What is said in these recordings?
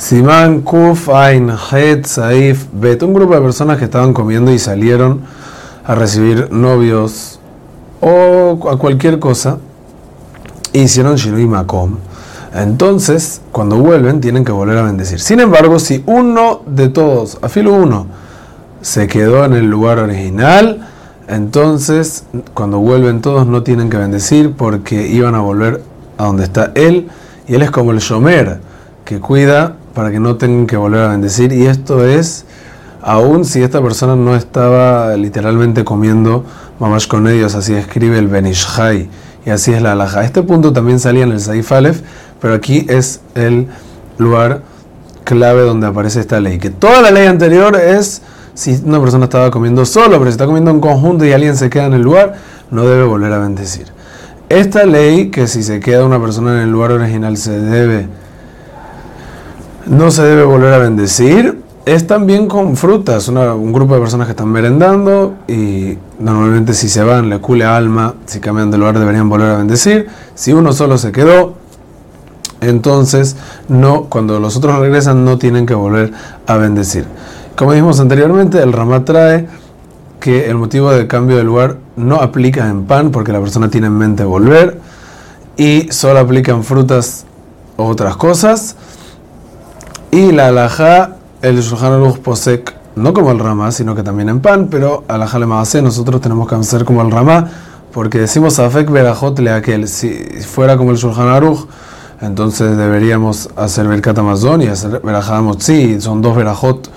Simán Kuf Ain Het Saif Bet. Un grupo de personas que estaban comiendo y salieron a recibir novios o a cualquier cosa. Hicieron Shinui Makom. Entonces, cuando vuelven, tienen que volver a bendecir. Sin embargo, si uno de todos, afilo uno, se quedó en el lugar original, entonces cuando vuelven todos no tienen que bendecir porque iban a volver a donde está él. Y él es como el Shomer, que cuida para que no tengan que volver a bendecir. Y esto es, aún si esta persona no estaba literalmente comiendo mamash con ellos, así escribe el Benishai. Y así es la alhaja. Este punto también salía en el Saif Aleph, pero aquí es el lugar clave donde aparece esta ley. Que toda la ley anterior es si una persona estaba comiendo solo, pero si está comiendo en conjunto y alguien se queda en el lugar, no debe volver a bendecir. Esta ley, que si se queda una persona en el lugar original se debe, no se debe volver a bendecir, es también con frutas. un grupo de personas que están merendando y normalmente si se van, le cule alma, si cambian de lugar deberían volver a bendecir. Si uno solo se quedó, entonces no, cuando los otros regresan no tienen que volver a bendecir. Como dijimos anteriormente, el Ramá trae que el motivo de cambio de lugar no aplica en pan porque la persona tiene en mente volver y solo aplica en frutas o otras cosas. Y la alajá, el Shulchan Aruch posek, no como el Ramá, sino que también en pan, pero alajá le hace nosotros tenemos que hacer como el Ramá, porque decimos afek verajot le aquel, si fuera como el Shulchan Aruch, entonces deberíamos hacer Berkat Amazon y hacer Berajá Motzi, son dos Berajot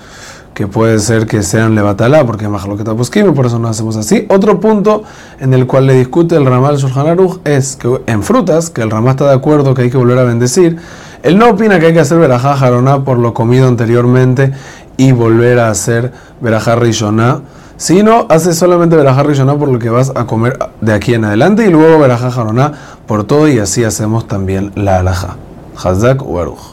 que puede ser que sean levatalá, porque más lo que está por eso no hacemos así. Otro punto en el cual le discute el Ramal Shulchan Aruch es que en frutas, que el Ramá está de acuerdo que hay que volver a bendecir, él no opina que hay que hacer verajá jaroná por lo comido anteriormente y volver a hacer verajá rishoná, sino hace solamente verajá rishoná por lo que vas a comer de aquí en adelante y luego verajá jaroná por todo y así hacemos también la alajá. Hazak Uaruj.